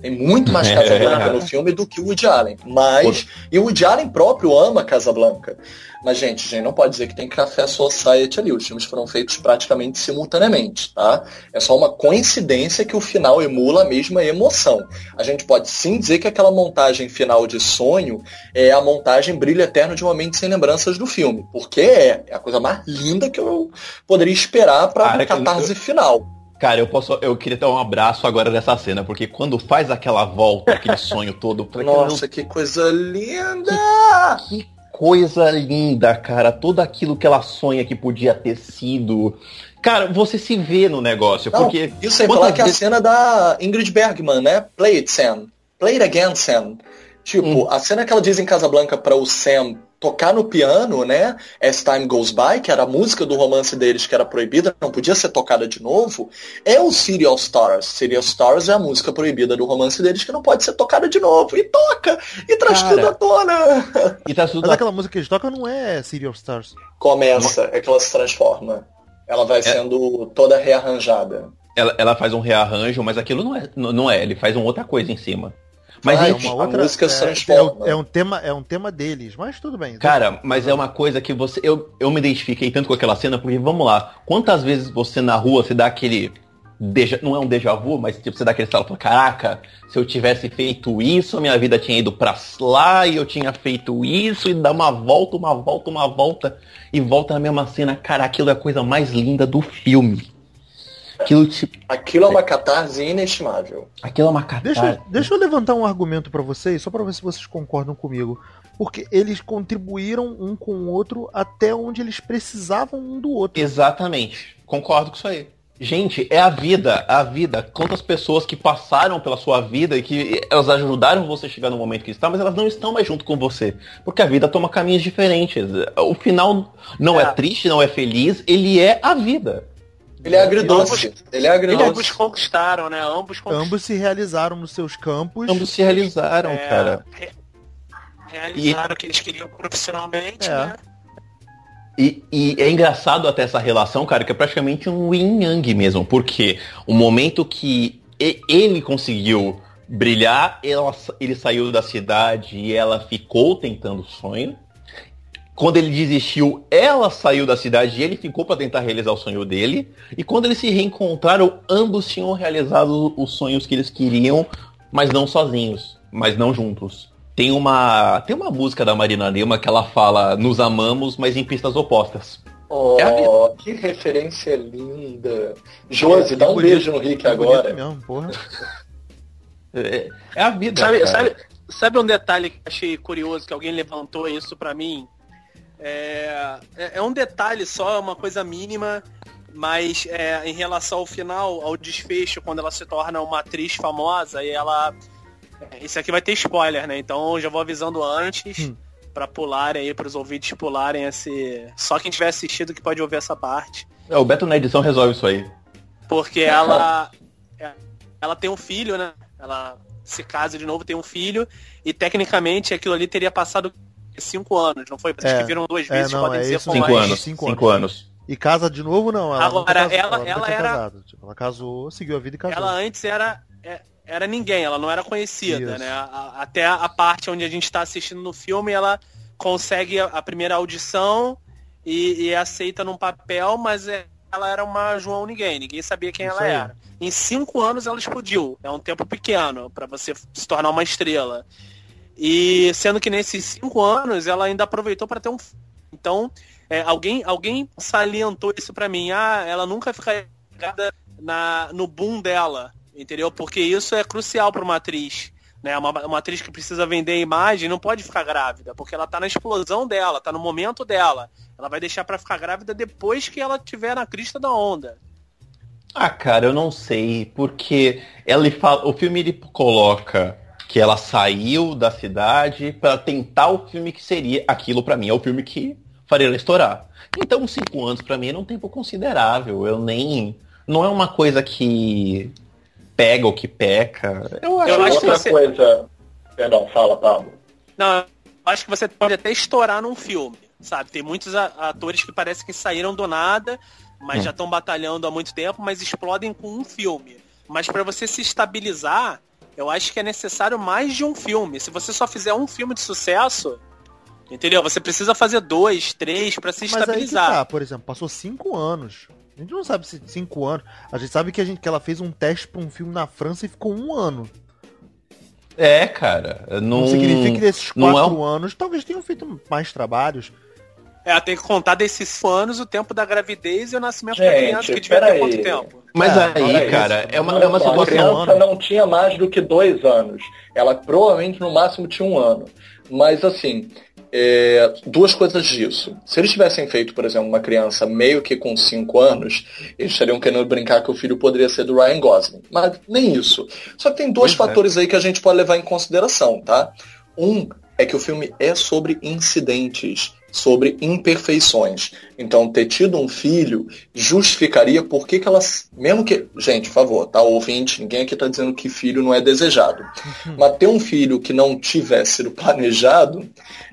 S3: Tem muito mais Casablanca no [laughs] filme do que o Woody Allen. Mas. E o Woody Allen próprio ama Casablanca. Mas, gente, a gente não pode dizer que tem Café Society ali. Os filmes foram feitos praticamente simultaneamente, tá? É só uma coincidência que o final emula a mesma emoção. A gente pode sim dizer que aquela montagem final de sonho é a montagem Brilho Eterno de uma Mente Sem Lembranças do filme. Porque é, é a coisa mais linda que eu poderia esperar pra Cara, catarse final.
S2: Cara, eu posso. Eu queria dar um abraço agora dessa cena, porque quando faz aquela volta, aquele sonho todo.
S3: Nossa, que coisa linda!
S2: Que, que, coisa linda, cara. Tudo aquilo que ela sonha que podia ter sido. Cara, você se vê no negócio, Não, porque.
S3: E sem falar que vezes... a cena da Ingrid Bergman, né? Play it, Sam. Play it again, Sam. Tipo, hum. a cena que ela diz em Casablanca para o Sam tocar no piano, né? As Time Goes By, que era a música do romance deles que era proibida, não podia ser tocada de novo, é o City of Stars. City of Stars é a música proibida do romance deles que não pode ser tocada de novo. E toca! E traz
S2: Cara,
S3: tudo à tona!
S2: E tá tudo
S1: Mas aquela música que eles tocam não é City of Stars.
S3: Começa, é que ela se transforma. Ela vai sendo toda rearranjada.
S2: ela, ela faz um rearranjo, mas aquilo não é, não é, ele faz uma outra coisa em cima. Mas
S3: Ah,
S1: é uma outra.
S3: a música
S1: é,
S3: se
S1: é,
S3: transforma.
S1: um- é um tema, é um tema deles, mas tudo bem.
S2: Cara, mas é uma coisa que você. Eu, eu me identifiquei tanto com aquela cena, porque vamos lá, quantas vezes você na rua você dá aquele. Deja, não é um déjà vu, mas tipo, você dá aquele estalo, fala, caraca, se eu tivesse feito isso, a minha vida tinha ido pra lá e eu tinha feito isso, e dá uma volta, uma volta, uma volta, e volta na mesma cena, cara, aquilo é a coisa mais linda do filme. Aquilo, tipo,
S3: Aquilo é uma catarse inestimável.
S2: aquilo é uma catarse.
S1: Deixa, deixa eu levantar um argumento pra vocês, só pra ver se vocês concordam comigo. Porque eles contribuíram um com o outro até onde eles precisavam um do outro.
S2: Exatamente. Concordo com isso aí. Gente, é a vida, a vida. Quantas pessoas que passaram pela sua vida e que elas ajudaram você a chegar no momento que está, mas elas não estão mais junto com você. Porque a vida toma caminhos diferentes. O final não é,
S4: É.
S2: triste, não é feliz, ele é a vida.
S3: Ele é agridoce. Ele é
S4: Ambos
S3: agridoce.
S4: conquistaram, né? Ambos conquistaram.
S1: Ambos se realizaram nos seus campos.
S2: Ambos se realizaram,
S4: É,
S2: cara.
S4: re- realizaram o que eles queriam profissionalmente,
S1: É.
S4: né?
S2: E, e é engraçado até essa relação, cara, que é praticamente um yin yang mesmo, porque o momento que e- ele conseguiu brilhar, ela- ele saiu da cidade e ela ficou tentando o sonho. Quando ele desistiu, ela saiu da cidade e ele ficou para tentar realizar o sonho dele. E quando eles se reencontraram, ambos tinham realizado os sonhos que eles queriam, mas não sozinhos, mas não juntos. Tem uma, tem uma música da Marina Lima que ela fala nos amamos, mas em pistas opostas.
S3: Oh,
S2: É
S3: que referência linda. Josi, dá um
S1: Bonito,
S3: beijo no Rick agora.
S1: mesmo, porra. [laughs]
S2: É, é a vida.
S4: Sabe,
S2: cara.
S4: sabe, sabe um detalhe que eu achei curioso, que alguém levantou isso pra mim? É, é- é um detalhe só, uma coisa mínima, mas é, em relação ao final, ao desfecho, quando ela se torna uma atriz famosa e ela. é, Isso aqui vai ter spoiler, né? Então eu já vou avisando antes.
S1: Hum.
S4: Pra pularem aí, pros ouvintes pularem esse. Só quem tiver assistido que pode ouvir essa parte.
S2: É, o Beto na edição resolve isso aí.
S4: Porque ela. é, ela tem um filho, né? Ela se casa de novo, tem um filho. E tecnicamente aquilo ali teria passado cinco anos, não foi? Vocês
S1: É,
S4: que viram duas
S1: é,
S4: vezes
S1: não,
S4: podem
S1: é
S4: dizer
S1: isso
S2: Cinco
S1: mais
S2: anos.
S1: cinco
S2: Cinco, anos.
S1: E casa de novo, não. Ela
S4: Agora,
S1: casou,
S4: ela- ela
S1: tinha
S4: era-
S1: casado. Tipo, ela casou, seguiu a vida e casou.
S4: Ela antes era, é, era ninguém, ela não era conhecida,
S1: Isso.
S4: né? A- até a parte onde a gente está assistindo no filme, ela consegue a, a primeira audição e, e aceita num papel, mas é- ela era uma João Ninguém, ninguém sabia quem
S1: Isso
S4: ela
S1: aí.
S4: era. Em cinco anos ela explodiu. É um tempo pequeno para você se tornar uma estrela. E sendo que nesses cinco anos ela ainda aproveitou para ter um. Então, é, alguém, alguém salientou isso para mim. Ah, ela nunca fica na, no boom dela, entendeu? Porque isso é crucial para uma atriz. Né? Uma, uma atriz que precisa vender a imagem não pode ficar grávida, porque ela tá na explosão dela, tá no momento dela. Ela vai deixar para ficar grávida depois que ela tiver na crista da onda.
S2: Ah, cara, eu não sei, porque ela fala, o filme ele coloca que ela saiu da cidade para tentar o filme que seria aquilo pra mim é o filme que faria ela estourar. Então, cinco anos pra mim é um tempo considerável. Eu nem não é uma coisa que pega ou que peca. Eu acho,
S4: Eu acho que
S3: Outra
S4: você-
S3: coisa. Perdão, fala, Pablo.
S4: Não, eu acho que você pode até estourar num filme, sabe? Tem muitos atores que parece que saíram do nada, mas
S2: Hum.
S4: já estão batalhando há muito tempo, mas explodem com um filme. Mas para você se estabilizar, eu acho que é necessário mais de um filme. Se você só fizer um filme de sucesso, entendeu? Você precisa fazer dois, três para se
S1: Mas aí que
S4: estabilizar.
S1: tá, por exemplo, passou cinco anos. A gente não sabe se cinco anos. A gente sabe que, a gente, que ela fez um teste pra um filme na França e ficou um ano.
S2: É, cara. Não,
S1: Não, significa que desses
S2: não é
S1: quatro
S2: um-
S1: anos talvez tenham feito mais trabalhos.
S4: É, tem que contar desses anos o tempo da gravidez e o nascimento da
S3: Gente,
S4: criança, que ter
S3: peraí.
S4: quanto tempo?
S2: Mas
S1: É,
S2: aí, cara,
S3: isso.
S2: é uma, é uma
S3: A
S2: situação.
S3: criança
S1: ano.
S3: não tinha mais do que dois anos. Ela provavelmente no máximo tinha um ano. Mas assim, é, duas coisas disso. Se eles tivessem feito, por exemplo, uma criança meio que com cinco anos, eles estariam querendo brincar que o filho poderia ser do Ryan Gosling. Mas nem isso. Só que tem dois
S2: Pois é.
S3: fatores aí que a gente pode levar em consideração, tá? Um é que o filme é sobre incidentes, sobre imperfeições. Então, ter tido um filho justificaria por que, que elas. Mesmo que. Gente, por favor, tá ouvinte, ninguém aqui tá dizendo que filho não é desejado. Uhum. Mas ter um filho que não tivesse sido planejado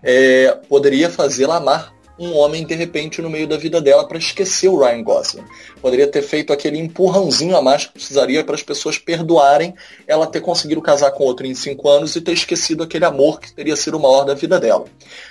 S3: é, poderia fazê-la amar um homem de repente no meio da vida dela para esquecer o Ryan Gosling. Poderia ter feito aquele empurrãozinho a mais que precisaria para as pessoas perdoarem ela ter conseguido casar com outro em cinco anos e ter esquecido aquele amor que teria sido o maior da vida dela.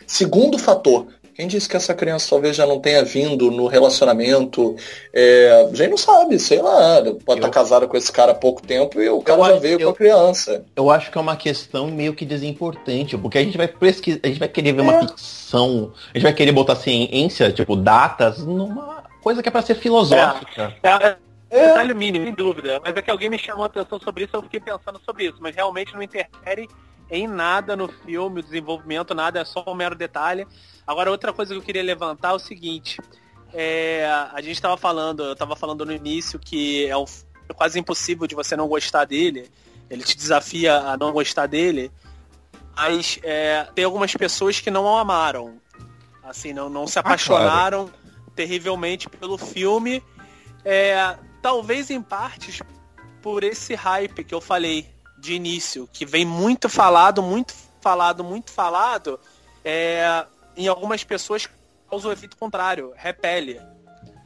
S3: Segundo fator quem disse que essa criança talvez já não tenha vindo no relacionamento? É, a gente não sabe, sei lá. Pode estar casada com esse cara há pouco tempo e o cara já veio eu, com a criança.
S2: Eu acho que é uma questão meio que desimportante, porque a gente vai pesquisar, a gente vai querer ver é. uma ficção, a gente vai querer botar ciência, tipo, datas, numa coisa que é para ser filosófica.
S4: É. é. É. Detalhe mínimo, sem dúvida. Mas é que alguém me chamou a atenção sobre isso, eu fiquei pensando sobre isso. Mas realmente não interfere em nada no filme, o desenvolvimento, nada, é só um mero detalhe. Agora, outra coisa que eu queria levantar é o seguinte. É, a gente estava falando, eu estava falando no início que é, um, é quase impossível de você não gostar dele. Ele te desafia a não gostar dele. Mas é, tem algumas pessoas que não o amaram. Assim, não, não se apaixonaram ah, claro. terrivelmente pelo filme. É, talvez em partes por esse hype que eu falei de início, que vem muito falado, muito falado, muito falado, é, em algumas pessoas causa o efeito contrário, repele.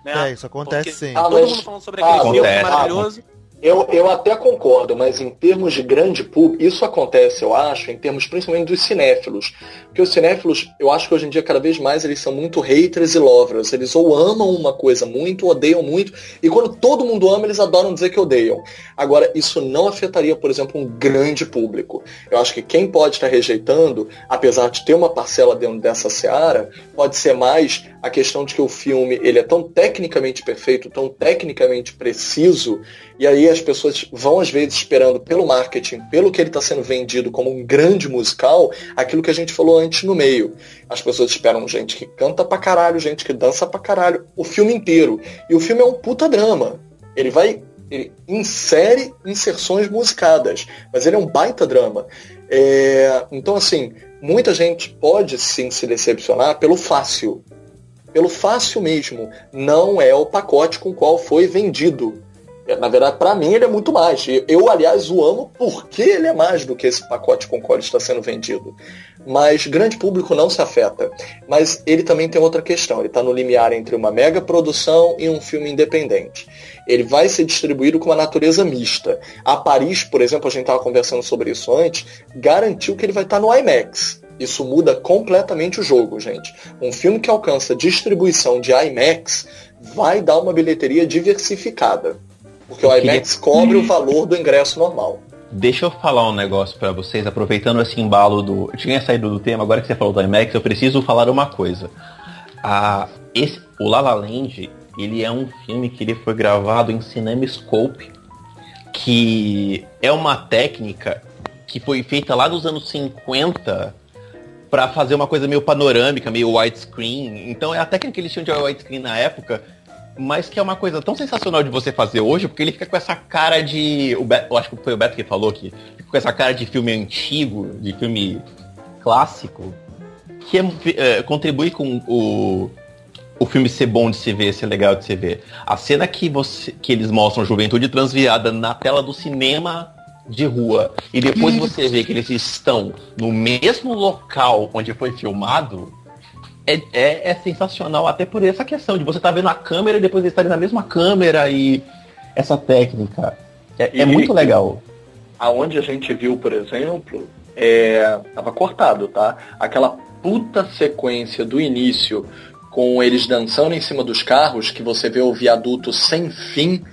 S1: Né? É, isso acontece Porque sim.
S4: Todo mundo falando sobre aquele ah, filme maravilhoso.
S3: Eu, eu até concordo, mas em termos de grande público, isso acontece, eu acho, em termos principalmente dos cinéfilos. Porque os cinéfilos, eu acho que hoje em dia, cada vez mais, eles são muito haters e lovers. Eles ou amam uma coisa muito, odeiam muito, e quando todo mundo ama, eles adoram dizer que odeiam. Agora, isso não afetaria, por exemplo, um grande público. Eu acho que quem pode estar rejeitando, apesar de ter uma parcela dentro dessa seara, pode ser mais a questão de que o filme ele é tão tecnicamente perfeito, tão tecnicamente preciso, e aí as pessoas vão às vezes esperando pelo marketing, pelo que ele está sendo vendido como um grande musical, aquilo que a gente falou antes no meio. As pessoas esperam gente que canta pra caralho, gente que dança pra caralho, o filme inteiro. E o filme é um puta drama. Ele vai. Ele insere inserções musicadas, mas ele é um baita drama. É, então, assim, muita gente pode sim se decepcionar pelo fácil. Pelo fácil mesmo. Não é o pacote com o qual foi vendido. Na verdade, para mim, ele é muito mais. Eu, aliás, o amo porque ele é mais do que esse pacote com o qual está sendo vendido. Mas grande público não se afeta. Mas ele também tem outra questão. Ele está no limiar entre uma mega produção e um filme independente. Ele vai ser distribuído com uma natureza mista. A Paris, por exemplo, a gente estava conversando sobre isso antes, garantiu que ele vai estar tá no IMAX. Isso muda completamente o jogo, gente. Um filme que alcança distribuição de IMAX vai dar uma bilheteria diversificada. Porque eu o IMAX queria... cobre o valor do ingresso normal.
S2: Deixa eu falar um negócio para vocês, aproveitando esse embalo do. Eu tinha saído do tema, agora que você falou do IMAX, eu preciso falar uma coisa. Ah, esse, o La La Land, ele é um filme que ele foi gravado em CinemaScope, que é uma técnica que foi feita lá nos anos 50 para fazer uma coisa meio panorâmica, meio widescreen. Então é a técnica que eles tinham de widescreen na época mas que é uma coisa tão sensacional de você fazer hoje, porque ele fica com essa cara de. O Beto, eu acho que foi o Beto que falou que fica com essa cara de filme antigo, de filme clássico, que é, é, contribui com o, o filme ser bom de se ver, ser legal de se ver. A cena que, você, que eles mostram a juventude transviada na tela do cinema de rua e depois você vê que eles estão no mesmo local onde foi filmado, é, é, é, sensacional, até por essa questão de você estar tá vendo a câmera e depois estar na mesma câmera e essa técnica. É, é muito legal.
S3: Aonde a gente viu, por exemplo, é, tava cortado, tá? Aquela puta sequência do início com eles dançando em cima dos carros, que você vê o viaduto sem fim,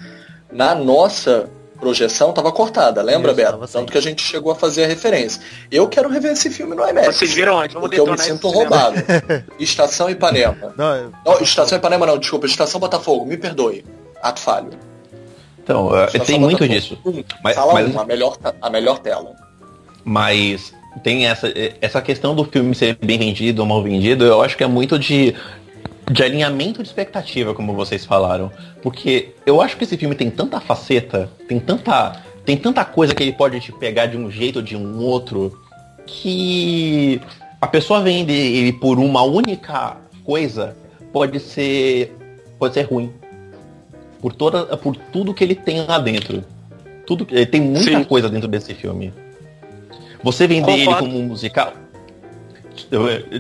S3: na nossa projeção estava cortada, lembra, Isso, Beto? Tanto que a gente chegou a fazer a referência. Eu quero rever esse filme no IMAX.
S4: Vocês viram onde?
S3: Vamos porque eu me sinto roubado. [laughs] Estação Ipanema. Não, eu... não, Estação Ipanema não, desculpa. Estação Botafogo, me perdoe. Ato falho.
S2: Então, uh, tem muito Botafogo. disso.
S3: Mas, Sala mas... 1, a melhor, a melhor tela.
S2: Mas tem essa, essa questão do filme ser bem vendido ou mal vendido, eu acho que é muito de de alinhamento de expectativa, como vocês falaram. Porque eu acho que esse filme tem tanta faceta, tem tanta, tem tanta coisa que ele pode te pegar de um jeito ou de um outro, que a pessoa vender ele por uma única coisa pode ser pode ser ruim por toda por tudo que ele tem lá dentro tudo ele tem muita Sim. coisa dentro desse filme você vender ele como um musical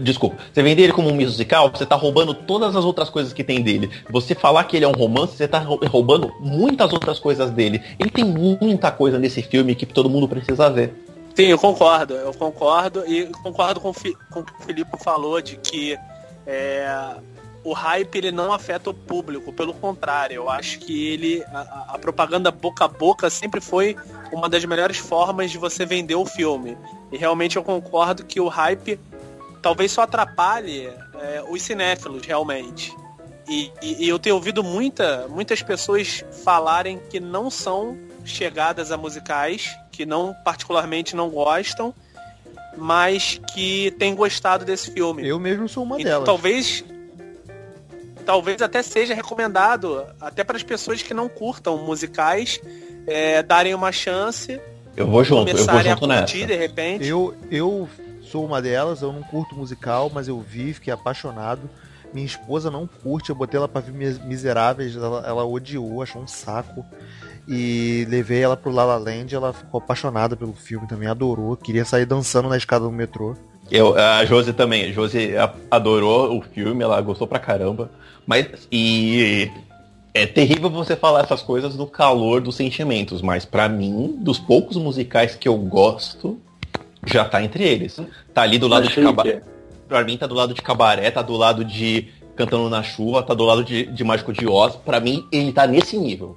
S2: Desculpa, você vender ele como um musical, você tá roubando todas as outras coisas que tem dele. Você falar que ele é um romance, você tá roubando muitas outras coisas dele. Ele tem muita coisa nesse filme que todo mundo precisa ver.
S4: Sim, eu concordo, eu concordo e concordo com, com o que o Felipe falou de que é, o hype ele não afeta o público, pelo contrário, eu acho que ele a, a, propaganda boca a boca sempre foi uma das melhores formas de você vender o filme. E realmente eu concordo que o hype talvez só atrapalhe é, os cinéfilos realmente. E, e, e, eu tenho ouvido muita, muitas pessoas falarem que não são chegadas a musicais, que não particularmente não gostam, mas que têm gostado desse filme.
S1: Eu mesmo sou uma e delas.
S4: Talvez talvez até seja recomendado até para as pessoas que não curtam musicais é, darem uma chance.
S2: Eu vou junto, eu vou junto
S4: curtir,
S2: nessa.
S4: de repente.
S1: Eu, eu sou uma delas, eu não curto musical, mas eu vi, fiquei apaixonado. Minha esposa não curte, eu botei ela pra ver Miseráveis, ela, ela odiou, achou um saco. E levei ela pro La La Land, ela ficou apaixonada pelo filme também, adorou, queria sair dançando na escada do metrô.
S2: Eu, a Josi também, a Josi adorou o filme, ela gostou pra caramba. Mas, e é terrível você falar essas coisas no calor dos sentimentos, mas para mim, dos poucos musicais que eu gosto, já tá entre eles. Tá ali do lado Mas de cabaré. Pra mim tá do lado de cabaré, tá do lado de Cantando na Chuva, tá do lado de, de Mágico de Oz. Pra mim, ele tá nesse nível.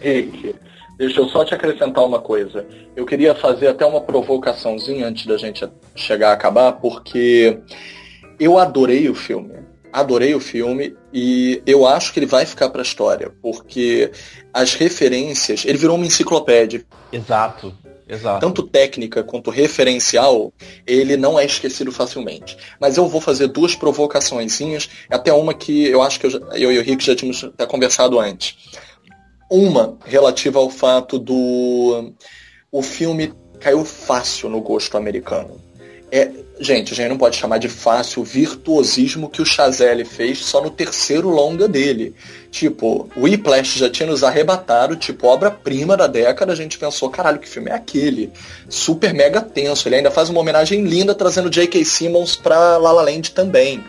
S3: Rick, deixa eu só te acrescentar uma coisa. Eu queria fazer até uma provocaçãozinha antes da gente chegar a acabar, porque eu adorei o filme. Adorei o filme e eu acho que ele vai ficar para a história, porque as referências, ele virou uma enciclopédia.
S2: Exato. Exato.
S3: tanto técnica quanto referencial, ele não é esquecido facilmente. Mas eu vou fazer duas provocaçõezinhas, até uma que eu acho que eu, eu e o Rick já tínhamos até conversado antes. Uma relativa ao fato do o filme caiu fácil no gosto americano. É, gente, a gente não pode chamar de fácil o virtuosismo que o Chazelle fez só no terceiro longa dele. Tipo, o Whiplash já tinha nos arrebatado, tipo, obra-prima da década, a gente pensou, caralho, que filme é aquele? Super mega tenso. Ele ainda faz uma homenagem linda trazendo J.K. Simmons pra La La Land também.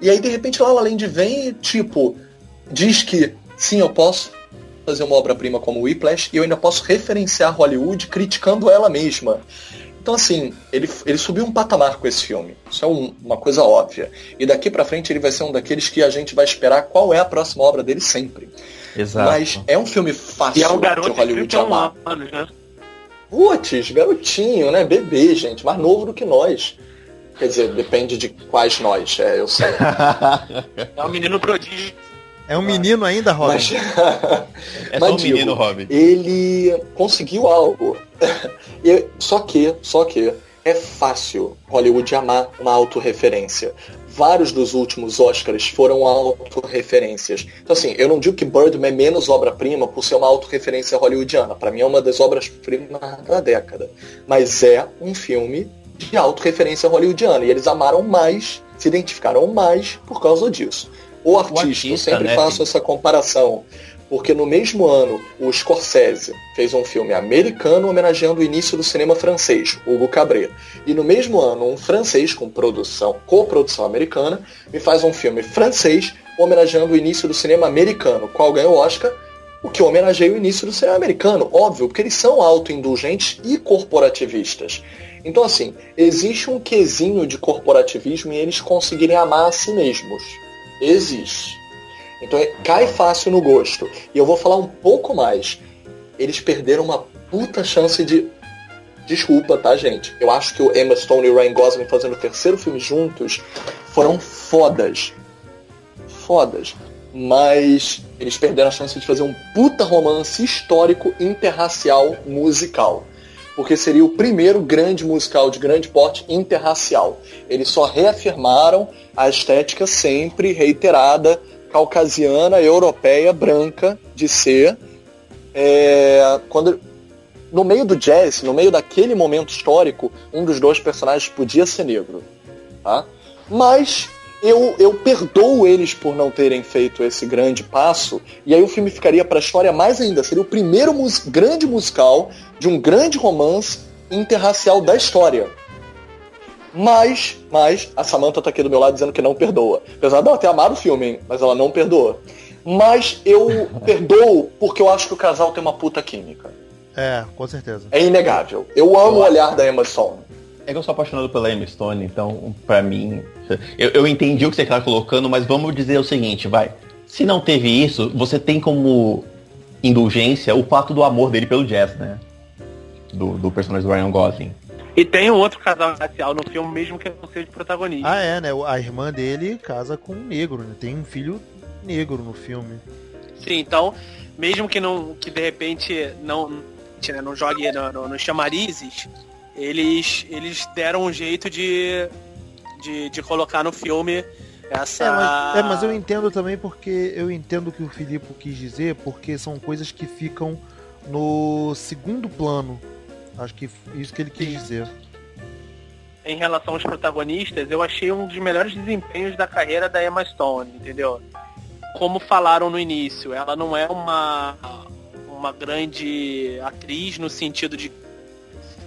S3: E aí, de repente, La La Land vem e, tipo, diz que, sim, eu posso fazer uma obra-prima como Whiplash e eu ainda posso referenciar Hollywood criticando ela mesma. Então, assim, ele, ele subiu um patamar com esse filme. Isso é um, uma coisa óbvia. E daqui para frente ele vai ser um daqueles que a gente vai esperar qual é a próxima obra dele sempre.
S2: Exato.
S3: Mas é um filme fácil
S4: e é um garoto
S3: de Hollywood amar.
S4: Anos, né?
S3: Putz, garotinho, né? Bebê, gente. Mais novo do que nós. Quer dizer, depende de quais nós, é, eu sei. [laughs]
S4: é um menino prodígio.
S1: É um menino ainda, Robin?
S2: Mas, é [laughs] só um menino, Robin.
S3: Ele conseguiu algo. [laughs] só que, só que, é fácil Hollywood amar uma autorreferência. Vários dos últimos Oscars foram autorreferências. Então, assim, eu não digo que Birdman é menos obra-prima por ser uma autorreferência hollywoodiana. Para mim é uma das obras-primas da década. Mas é um filme de autorreferência hollywoodiana. E eles amaram mais, se identificaram mais por causa disso. O artista, o artista eu sempre né, faço essa comparação. Porque no mesmo ano, o Scorsese fez um filme americano homenageando o início do cinema francês, Hugo Cabret. E no mesmo ano, um francês com produção, coprodução americana, me faz um filme francês homenageando o início do cinema americano, qual ganhou o Oscar, o que homenageia o início do cinema americano, óbvio, porque eles são autoindulgentes e corporativistas. Então, assim, existe um quesinho de corporativismo e eles conseguirem amar a si mesmos existe. Então é, cai fácil no gosto. E eu vou falar um pouco mais. Eles perderam uma puta chance de. Desculpa, tá, gente? Eu acho que o Emma Stone e o Ryan Gosling fazendo o terceiro filme juntos foram fodas. Fodas. Mas eles perderam a chance de fazer um puta romance histórico interracial musical porque seria o primeiro grande musical de grande porte interracial. Eles só reafirmaram a estética sempre reiterada caucasiana, europeia, branca de ser. É, quando no meio do jazz, no meio daquele momento histórico, um dos dois personagens podia ser negro. Tá? Mas eu, eu perdoo eles por não terem feito esse grande passo, e aí o filme ficaria para a história mais ainda. Seria o primeiro mus grande musical de um grande romance interracial da história. Mas, mas, a Samantha tá aqui do meu lado dizendo que não perdoa. Apesar de ela ter amado o filme, hein? mas ela não perdoa. Mas eu [laughs] perdoo porque eu acho que o casal tem uma puta química.
S1: É, com certeza.
S3: É inegável. Eu amo o olhar da Emma Stone.
S2: É que eu sou apaixonado pela Emma Stone, então, pra mim. Eu, eu entendi o que você está colocando, mas vamos dizer o seguinte, vai. Se não teve isso, você tem como indulgência o fato do amor dele pelo Jazz, né? Do, do personagem do Ryan Gosling.
S4: E tem um outro casal racial no filme, mesmo que não seja protagonista.
S1: Ah, é, né? A irmã dele casa com um negro, né? Tem um filho negro no filme.
S4: Sim, então, mesmo que não que de repente não, né, não jogue nos no, no chamarizes, eles, eles deram um jeito de, de, de colocar no filme essa.
S1: É mas, é mas, eu entendo também porque eu entendo o que o Filipe quis dizer, porque são coisas que ficam no segundo plano Acho que isso que ele quis dizer.
S4: Em relação aos protagonistas, eu achei um dos melhores desempenhos da carreira da Emma Stone, entendeu? Como falaram no início, ela não é uma uma grande atriz no sentido de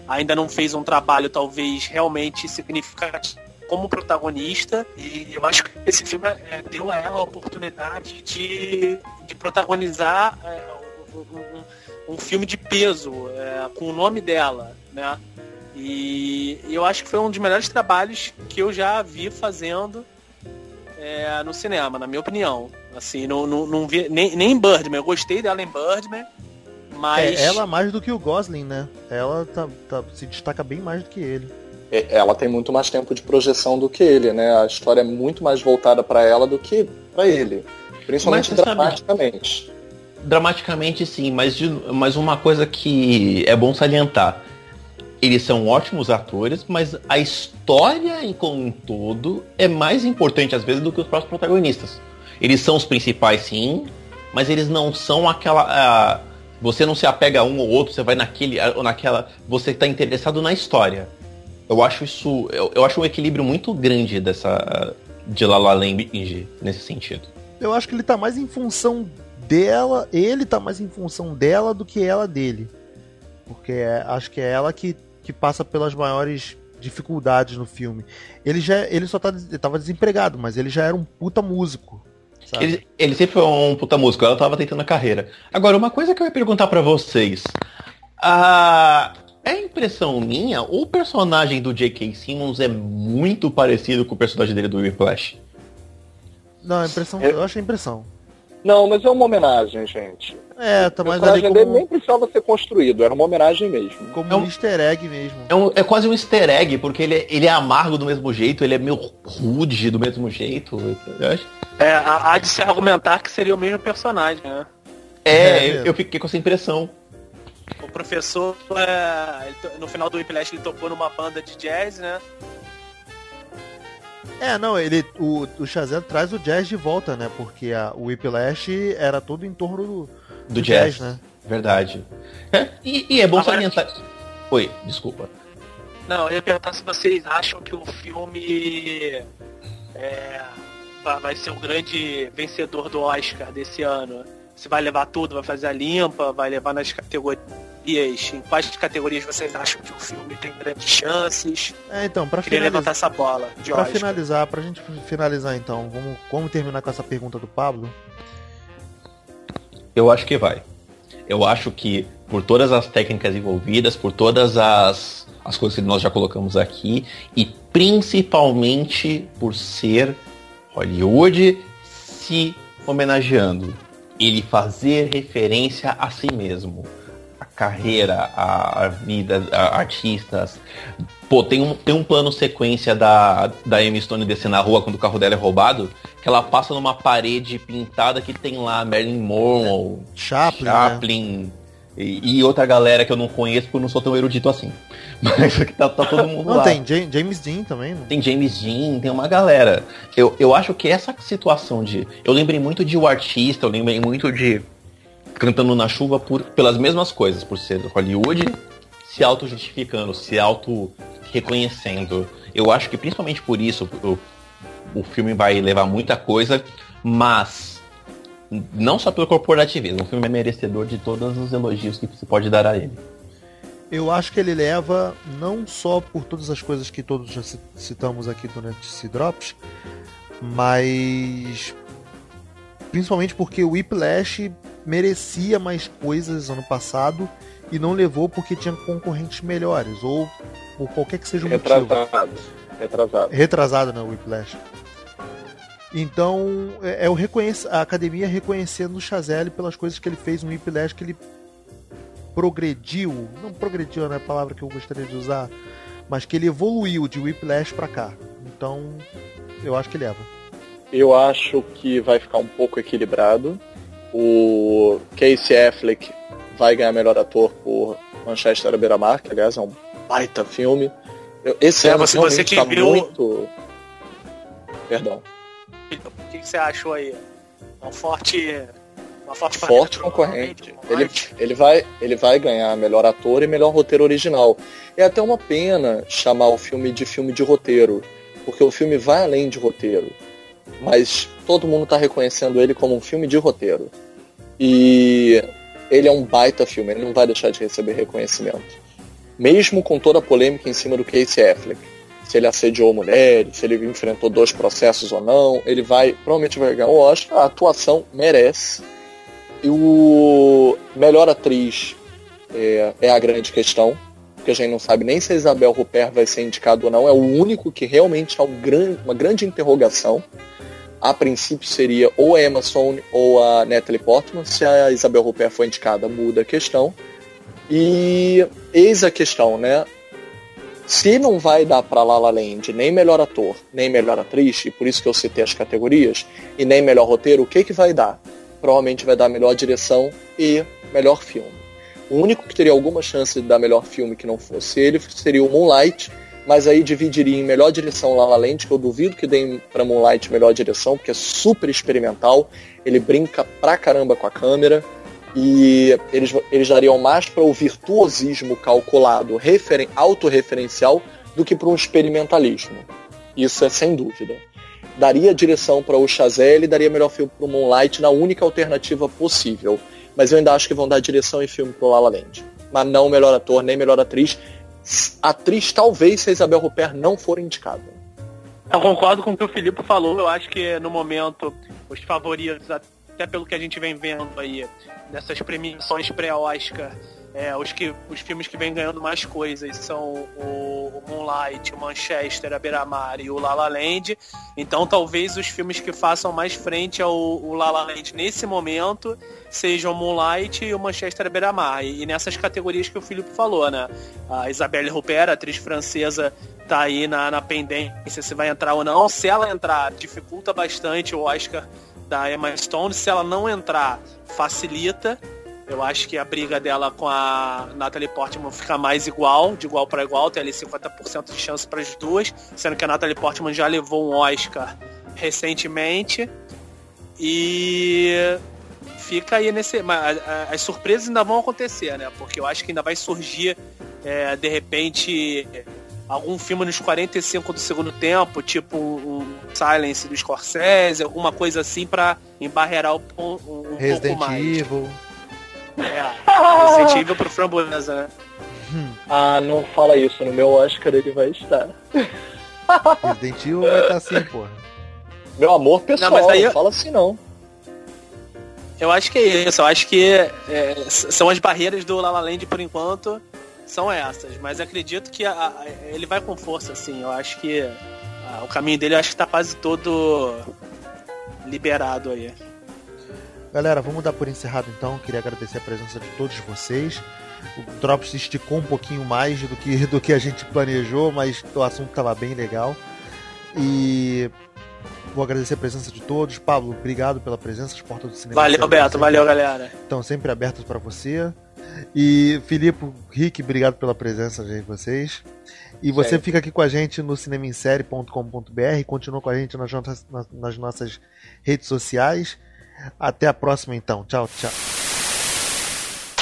S4: ainda não fez um trabalho talvez realmente significativo como protagonista e eu acho que esse filme é, deu a ela a oportunidade de, de protagonizar é, um, um filme de peso é, com o nome dela, né? E, eu acho que foi um dos melhores trabalhos que eu já vi fazendo é, no cinema, na minha opinião. Assim, não, não, não vi, nem, nem em Birdman, eu gostei dela em Birdman, mas...
S1: É, ela mais do que o Gosling, né? Ela tá, tá, se destaca bem mais do que ele.
S3: É, ela tem muito mais tempo de projeção do que ele, né? A história é muito mais voltada para ela do que para ele. Principalmente dramaticamente.
S2: Sabe dramaticamente sim, mas, de, mas uma coisa que é bom salientar. Eles são ótimos atores, mas a história em como um todo é mais importante às vezes do que os próprios protagonistas. Eles são os principais sim, mas eles não são aquela. Uh, você não se apega a um ou outro, você vai naquele ou naquela. Você está interessado na história. Eu acho isso. Eu, eu acho um equilíbrio muito grande dessa. de La La Land nesse sentido.
S1: Eu acho que ele está mais em função dela, ele tá mais em função dela do que ela dele. Porque é, acho que é ela que, que passa pelas maiores dificuldades no filme. Ele já ele só tá, ele tava desempregado, mas ele já era um puta músico.
S2: Ele, ele, sempre foi um puta músico, ela tava tentando a carreira. Agora, uma coisa que eu ia perguntar para vocês. A, é impressão minha, o personagem do J.K. Simmons é muito parecido com o personagem dele do Whiplash?
S1: Não, a impressão, eu, eu acho a impressão.
S3: Não, mas é uma homenagem, gente.
S1: É, tá mais
S3: ali como... dele nem precisava ser construído, era uma homenagem mesmo.
S1: Como é um easter egg mesmo.
S2: É, um, é quase um easter egg, porque ele é, ele é amargo do mesmo jeito, ele é meio rude do mesmo jeito.
S4: É, há de se argumentar que seria o mesmo personagem, né?
S2: É, é eu, eu fiquei com essa impressão.
S4: O professor, é, no final do Whiplash, ele tocou numa banda de jazz, né?
S1: É, não, ele, o, o Shazam traz o jazz de volta, né? Porque a, o Whiplash era todo em torno do, do,
S2: do jazz, jazz, né? Verdade. É, e, e, é bom Agora, salientar... Oi, desculpa.
S4: Não, eu ia perguntar se vocês acham que o filme é, vai ser o grande vencedor do Oscar desse ano. Se vai levar tudo, vai fazer a limpa, vai levar nas categorias em quais categorias vocês acham que o filme tem grandes chances?
S1: É, então, para
S4: finalizar levantar essa bola.
S1: Para finalizar, pra gente finalizar então, vamos, vamos terminar com essa pergunta do Pablo?
S2: Eu acho que vai. Eu acho que por todas as técnicas envolvidas, por todas as, as coisas que nós já colocamos aqui, e principalmente por ser Hollywood se homenageando, ele fazer referência a si mesmo carreira, a, a vida, a, artistas. Pô, tem um, tem um plano sequência da, da Amy Stone descer na rua quando o carro dela é roubado, que ela passa numa parede pintada que tem lá Marilyn Monroe,
S1: Chaplin,
S2: Chaplin né? e, e, outra galera que eu não conheço porque eu não sou tão erudito assim. [laughs] Mas aqui tá, tá todo mundo
S1: não,
S2: lá.
S1: Tem James Dean também. Não?
S2: Tem James Dean, tem uma galera. Eu, eu acho que essa situação de... Eu lembrei muito de O Artista, eu lembrei muito de cantando na chuva por, pelas mesmas coisas, por ser Hollywood se auto-justificando, se auto-reconhecendo. Eu acho que principalmente por isso o, o filme vai levar muita coisa, mas não só pelo corporativismo, o filme é merecedor de todos os elogios que se pode dar a ele.
S1: Eu acho que ele leva não só por todas as coisas que todos já citamos aqui durante esse Drops, mas principalmente porque o Whiplash merecia mais coisas ano passado e não levou porque tinha concorrentes melhores ou por qualquer que seja o
S3: Retrasado.
S1: motivo.
S3: Retrasado.
S1: Retrasado, né, o Whiplash. Então, é, é o reconhece, a academia reconhecendo o Chazelle pelas coisas que ele fez no Whiplash, que ele progrediu, não progrediu não é a palavra que eu gostaria de usar, mas que ele evoluiu de Whiplash para cá. Então, eu acho que leva.
S3: Eu acho que vai ficar um pouco equilibrado. O Casey Affleck vai ganhar melhor ator por Manchester à beira-mar, que aliás é um baita filme. Esse
S4: É,
S3: ano
S4: você- você
S3: realmente
S4: que
S3: tá
S4: viu-
S3: muito... Perdão.
S4: O que, você achou aí? Um forte. Uma forte,
S3: forte concorrente. Ele, ele, vai, ele vai ganhar melhor ator e melhor roteiro original. É até uma pena chamar o filme de filme de roteiro, porque o filme vai além de roteiro. Mas todo mundo está reconhecendo ele como um filme de roteiro. E ele é um baita filme, ele não vai deixar de receber reconhecimento. Mesmo com toda a polêmica em cima do Casey Affleck. Se ele assediou mulheres, se ele enfrentou dois processos ou não, ele vai, provavelmente vai ganhar o Oscar. A atuação merece. E o melhor atriz é, é a grande questão, porque a gente não sabe nem se a Isabel Rupert vai ser indicada ou não. É o único que realmente é um uma grande interrogação. A princípio seria ou a Emma Stone ou a Natalie Portman. Se a Isabel Rupert for indicada, muda a questão. E eis a questão, né? Se não vai dar para La La Land nem melhor ator, nem melhor atriz, e por isso que eu citei as categorias, e nem melhor roteiro, o que que vai dar? Provavelmente vai dar melhor direção e melhor filme. O único que teria alguma chance de dar melhor filme que não fosse ele seria o Moonlight, mas aí dividiria em melhor direção La La Land, que eu duvido que deem para Moonlight melhor direção, porque é super experimental, ele brinca pra caramba com a câmera, e eles, eles dariam mais para o virtuosismo calculado, referen, autorreferencial, do que para um experimentalismo. Isso é sem dúvida. Daria direção para o Chazelle e daria melhor filme para o Moonlight na única alternativa possível. Mas eu ainda acho que vão dar direção e filme para o La La Land. Mas não melhor ator, nem melhor atriz. Atriz talvez se a Isabel Rupert não for indicada.
S4: Eu concordo com o que o Filipe falou. Eu acho que no momento os favoritos, até pelo que a gente vem vendo aí, nessas premiações pré-Oscar, é, os, que, os filmes que vêm ganhando mais coisas são o, o Moonlight, o Manchester, a Beira-Mar e o La La Land. Então talvez os filmes que façam mais frente ao o La La Land nesse momento sejam o Moonlight e o Manchester, a Beira-Mar. E, e nessas categorias que o Filipe falou, né? A Isabelle Huppert, atriz francesa, tá aí na, na pendência se vai entrar ou não. Se ela entrar, dificulta bastante o Oscar da Emma Stone. Se ela não entrar, facilita. Eu acho que a briga dela com a Natalie Portman fica mais igual, de igual para igual, tem ali 50% de chance para as duas, sendo que a Natalie Portman já levou um Oscar recentemente. E fica aí nesse. Mas as surpresas ainda vão acontecer, né? Porque eu acho que ainda vai surgir, é, de repente, algum filme nos 45 do segundo tempo, tipo um, Silence do Scorsese, alguma coisa assim para embarrear um, um,
S1: Resident
S4: pouco mais.
S1: Evil.
S4: É, Resident Evil pro Framboesa, né?
S3: Ah, não fala isso. No meu Oscar ele vai estar.
S1: Resident Evil vai estar assim, [laughs] porra.
S3: Meu amor pessoal,
S4: Não,
S3: não,
S4: mas aí eu-
S3: fala assim não.
S4: Eu acho que é isso. Eu acho que é, são as barreiras do La La Land por enquanto. São essas. Mas acredito que a- a- ele vai com força, assim. Eu acho que ah, o caminho dele eu acho que tá quase todo liberado aí.
S1: Galera, vamos dar por encerrado então. Queria agradecer a presença de todos vocês. O Drops esticou um pouquinho mais do que, do que a gente planejou, mas o assunto estava bem legal. E vou agradecer a presença de todos. Pablo, obrigado pela presença. As portas do cinema.
S4: Valeu, Beto. Valeu, galera.
S1: Estão sempre abertas para você. E Filipe, Rick, obrigado pela presença de vocês. E você
S3: Sempre.
S1: fica aqui com a gente no cinemissérie.com.br, continua com a gente nas- nas nossas redes sociais. Até a próxima então. Tchau, tchau.